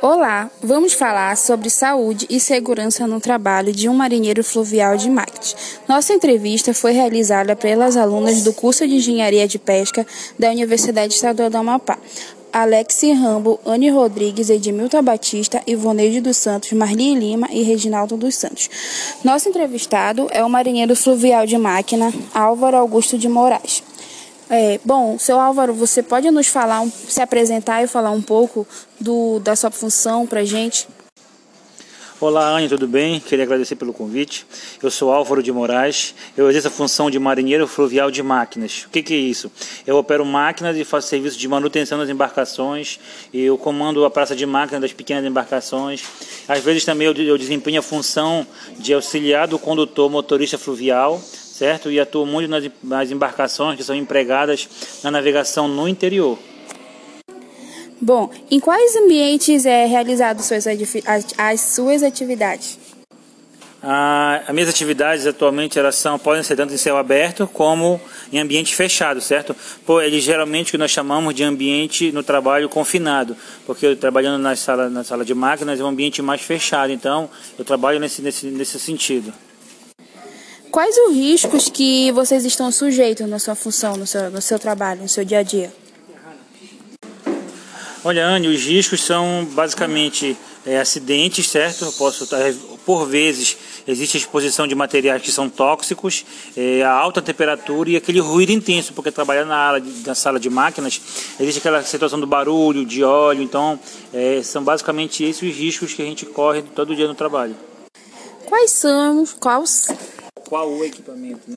Olá, vamos falar sobre saúde e segurança no trabalho de um marinheiro fluvial de Macte. Nossa entrevista foi realizada pelas alunas do curso de Engenharia de Pesca da Universidade Estadual do Amapá. Alexi Rambo, Anne Rodrigues, Edmilton Batista, Ivoneide dos Santos, Marli Lima e Reginaldo dos Santos. Nosso entrevistado é o marinheiro fluvial de máquina Álvaro Augusto de Moraes. É, bom, seu Álvaro, você pode nos falar, se apresentar e falar um pouco do, da sua função para gente? Olá, Anne, tudo bem? Queria agradecer pelo convite. Eu sou Álvaro de Moraes, eu exerço a função de marinheiro fluvial de máquinas. O que, que é isso? Eu opero máquinas e faço serviço de manutenção das embarcações, eu comando a praça de máquinas das pequenas embarcações. Às vezes também eu, eu desempenho a função de auxiliar do condutor motorista fluvial, certo? E atuo muito nas, nas embarcações que são empregadas na navegação no interior. Bom, em quais ambientes é realizado suas, as, as suas atividades? Ah, as minhas atividades atualmente elas são, podem ser tanto em céu aberto como em ambiente fechado, certo? Pô, eles geralmente que nós chamamos de ambiente no trabalho confinado, porque eu trabalhando na sala, na sala de máquinas é um ambiente mais fechado, então eu trabalho nesse, nesse, nesse sentido. Quais os riscos que vocês estão sujeitos na sua função, no seu, no seu trabalho, no seu dia a dia? Olha, Anne, os riscos são basicamente é, acidentes, certo? Eu posso por vezes existe exposição de materiais que são tóxicos, é, a alta temperatura e aquele ruído intenso, porque trabalhar na, ala, na sala de máquinas existe aquela situação do barulho, de óleo, então é, são basicamente esses os riscos que a gente corre todo dia no trabalho. Quais são, quais qual o equipamento? Né?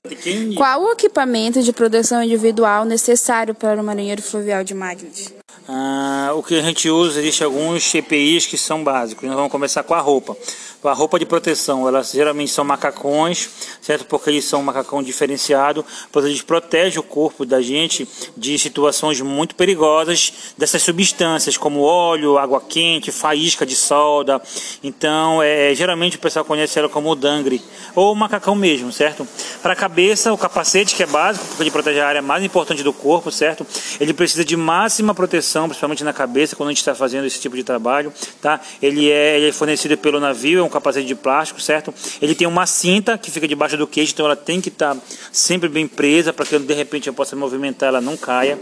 Qual o equipamento de proteção individual necessário para o marinheiro fluvial de Magnus? Ah, o que a gente usa, existe alguns EPIs que são básicos. Nós vamos começar com a roupa. A roupa de proteção, elas geralmente são macacões, certo? Porque eles são um macacão diferenciado, pois eles protegem o corpo da gente de situações muito perigosas dessas substâncias, como óleo, água quente, faísca de solda. Então, é, geralmente o pessoal conhece ela como dangre, ou o macacão mesmo, certo? Para a cabeça, o capacete, que é básico, porque ele protege a área mais importante do corpo, certo? Ele precisa de máxima proteção, principalmente na cabeça, quando a gente está fazendo esse tipo de trabalho, tá? Ele é, ele é fornecido pelo navio, é um capacete de plástico, certo? Ele tem uma cinta que fica debaixo do queixo, então ela tem que estar tá sempre bem presa para que de repente eu possa movimentar, ela não caia.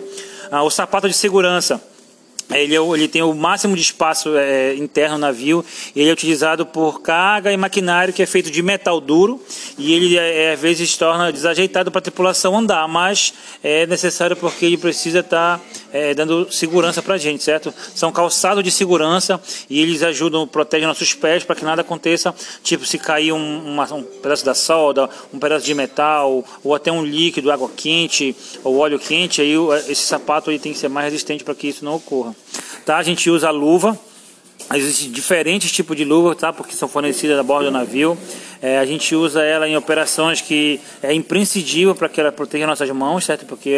Ah, o sapato de segurança ele, é ele, tem o máximo de espaço é, interno no navio. Ele é utilizado por carga e maquinário que é feito de metal duro e ele é, às vezes torna desajeitado para a tripulação andar, mas é necessário porque ele precisa estar tá, é, dando segurança para a gente, certo? São calçados de segurança e eles ajudam, protegem nossos pés para que nada aconteça, tipo se cair um, uma, um pedaço da solda, um pedaço de metal ou até um líquido, água quente ou óleo quente, aí esse sapato ele tem que ser mais resistente para que isso não ocorra. Tá? A gente usa luva, Existem diferentes tipos de luva, tá? Porque são fornecidas a bordo do navio. É, a gente usa ela em operações que é imprescindível para que ela proteja nossas mãos, certo? Porque,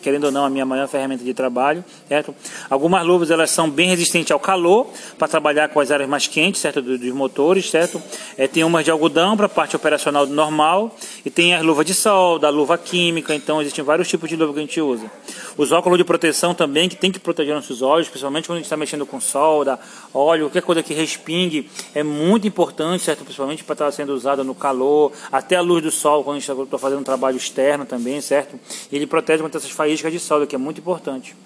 querendo ou não, a minha maior ferramenta de trabalho, certo? Algumas luvas elas são bem resistentes ao calor, para trabalhar com as áreas mais quentes, certo? Dos, dos motores, certo? É, tem umas de algodão para a parte operacional normal, e tem as luvas de sol, da luva química, então existem vários tipos de luva que a gente usa. Os óculos de proteção também, que tem que proteger nossos olhos, principalmente quando a gente está mexendo com solda, óleo, qualquer coisa que respingue, é muito importante, certo? Principalmente para estar sendo usada no calor, até a luz do sol, quando a gente está tá fazendo um trabalho externo também, certo? Ele protege contra essas faíscas de solda, que é muito importante.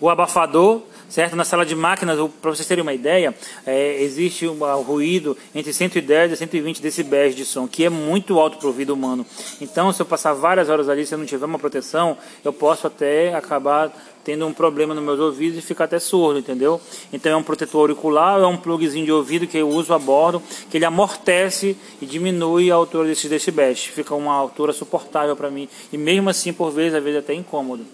O abafador, certo? Na sala de máquinas, para vocês terem uma ideia, é, existe um, ruído entre 110 e 120 decibéis de som, que é muito alto para o ouvido humano. Então, se eu passar várias horas ali, se eu não tiver uma proteção, eu posso até acabar tendo um problema nos meus ouvidos e ficar até surdo, entendeu? Então é um protetor auricular, é um plugzinho de ouvido que eu uso a bordo, que ele amortece e diminui a altura desses decibéis. Fica uma altura suportável para mim. E mesmo assim, por vezes, às vezes até incômodo.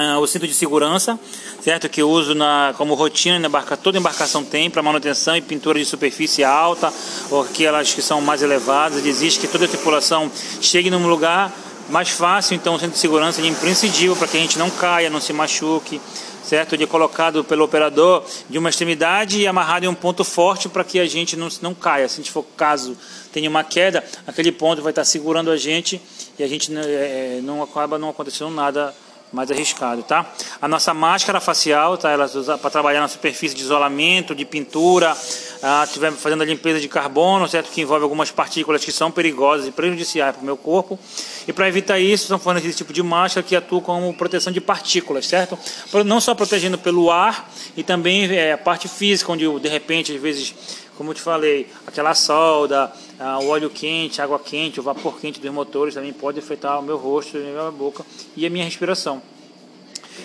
Ah, o cinto de segurança, certo? Que eu uso na, como rotina, na toda embarcação tem para manutenção e pintura de superfície alta, ou aquelas que são mais elevadas. Existe que toda a tripulação chegue num lugar mais fácil, então o centro de segurança é imprescindível para que a gente não caia, não se machuque, certo? Ele é colocado pelo operador de uma extremidade e amarrado em um ponto forte para que a gente não, não caia. Se a gente for caso tenha uma queda, aquele ponto vai estar segurando a gente e a gente é, é não acaba não acontecendo nada mais arriscado, tá? A nossa máscara facial, tá? Ela usa para trabalhar na superfície de isolamento, de pintura, ah, tiver fazendo a limpeza de carbono, certo? Que envolve algumas partículas que são perigosas e prejudiciais para o meu corpo. E para evitar isso, estão falando esse tipo de máscara que atua como proteção de partículas, certo? Não só protegendo pelo ar e também é, a parte física, onde de repente, às vezes, como eu te falei, aquela solda, ah, o óleo quente, água quente, o vapor quente dos motores também pode afetar o meu rosto, a minha boca e a minha respiração.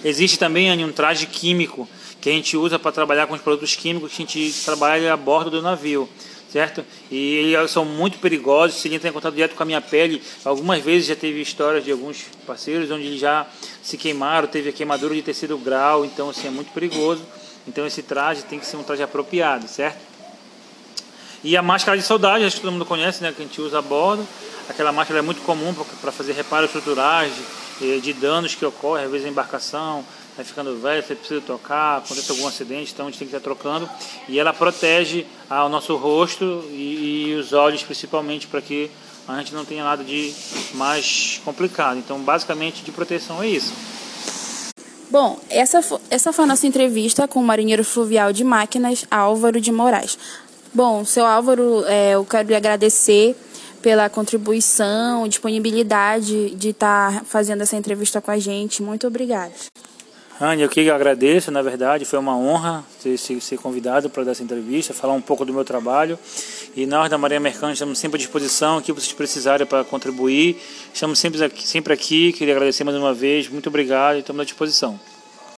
Existe também um traje químico que a gente usa para trabalhar com os produtos químicos que a gente trabalha a bordo do navio, certo? E eles são muito perigosos, se ele entrar em contato direto com a minha pele, algumas vezes já teve histórias de alguns parceiros onde já se queimaram, teve a queimadura de terceiro grau, então assim é muito perigoso. Então esse traje tem que ser um traje apropriado, certo? E a máscara de soldagem, acho que todo mundo conhece, né, que a gente usa a bordo. Aquela máscara é muito comum para fazer reparos estruturais de, de, danos que ocorrem, às vezes a embarcação vai ficando velha, você precisa tocar, acontece algum acidente, então a gente tem que estar trocando. E ela protege o nosso rosto e, e os olhos principalmente para que a gente não tenha nada de mais complicado. Então, basicamente, de proteção é isso. Bom, essa, essa foi a nossa entrevista com o marinheiro fluvial de máquinas Álvaro de Moraes. Bom, seu Álvaro, é, eu quero lhe agradecer pela contribuição, disponibilidade de estar tá fazendo essa entrevista com a gente. Muito obrigada. Anne, eu que agradeço, na verdade, foi uma honra ter, ser convidado para dar essa entrevista, falar um pouco do meu trabalho. E nós da Marinha Mercante estamos sempre à disposição, que vocês precisarem para contribuir. Estamos sempre aqui, sempre aqui, queria agradecer mais uma vez, muito obrigado e estamos à disposição.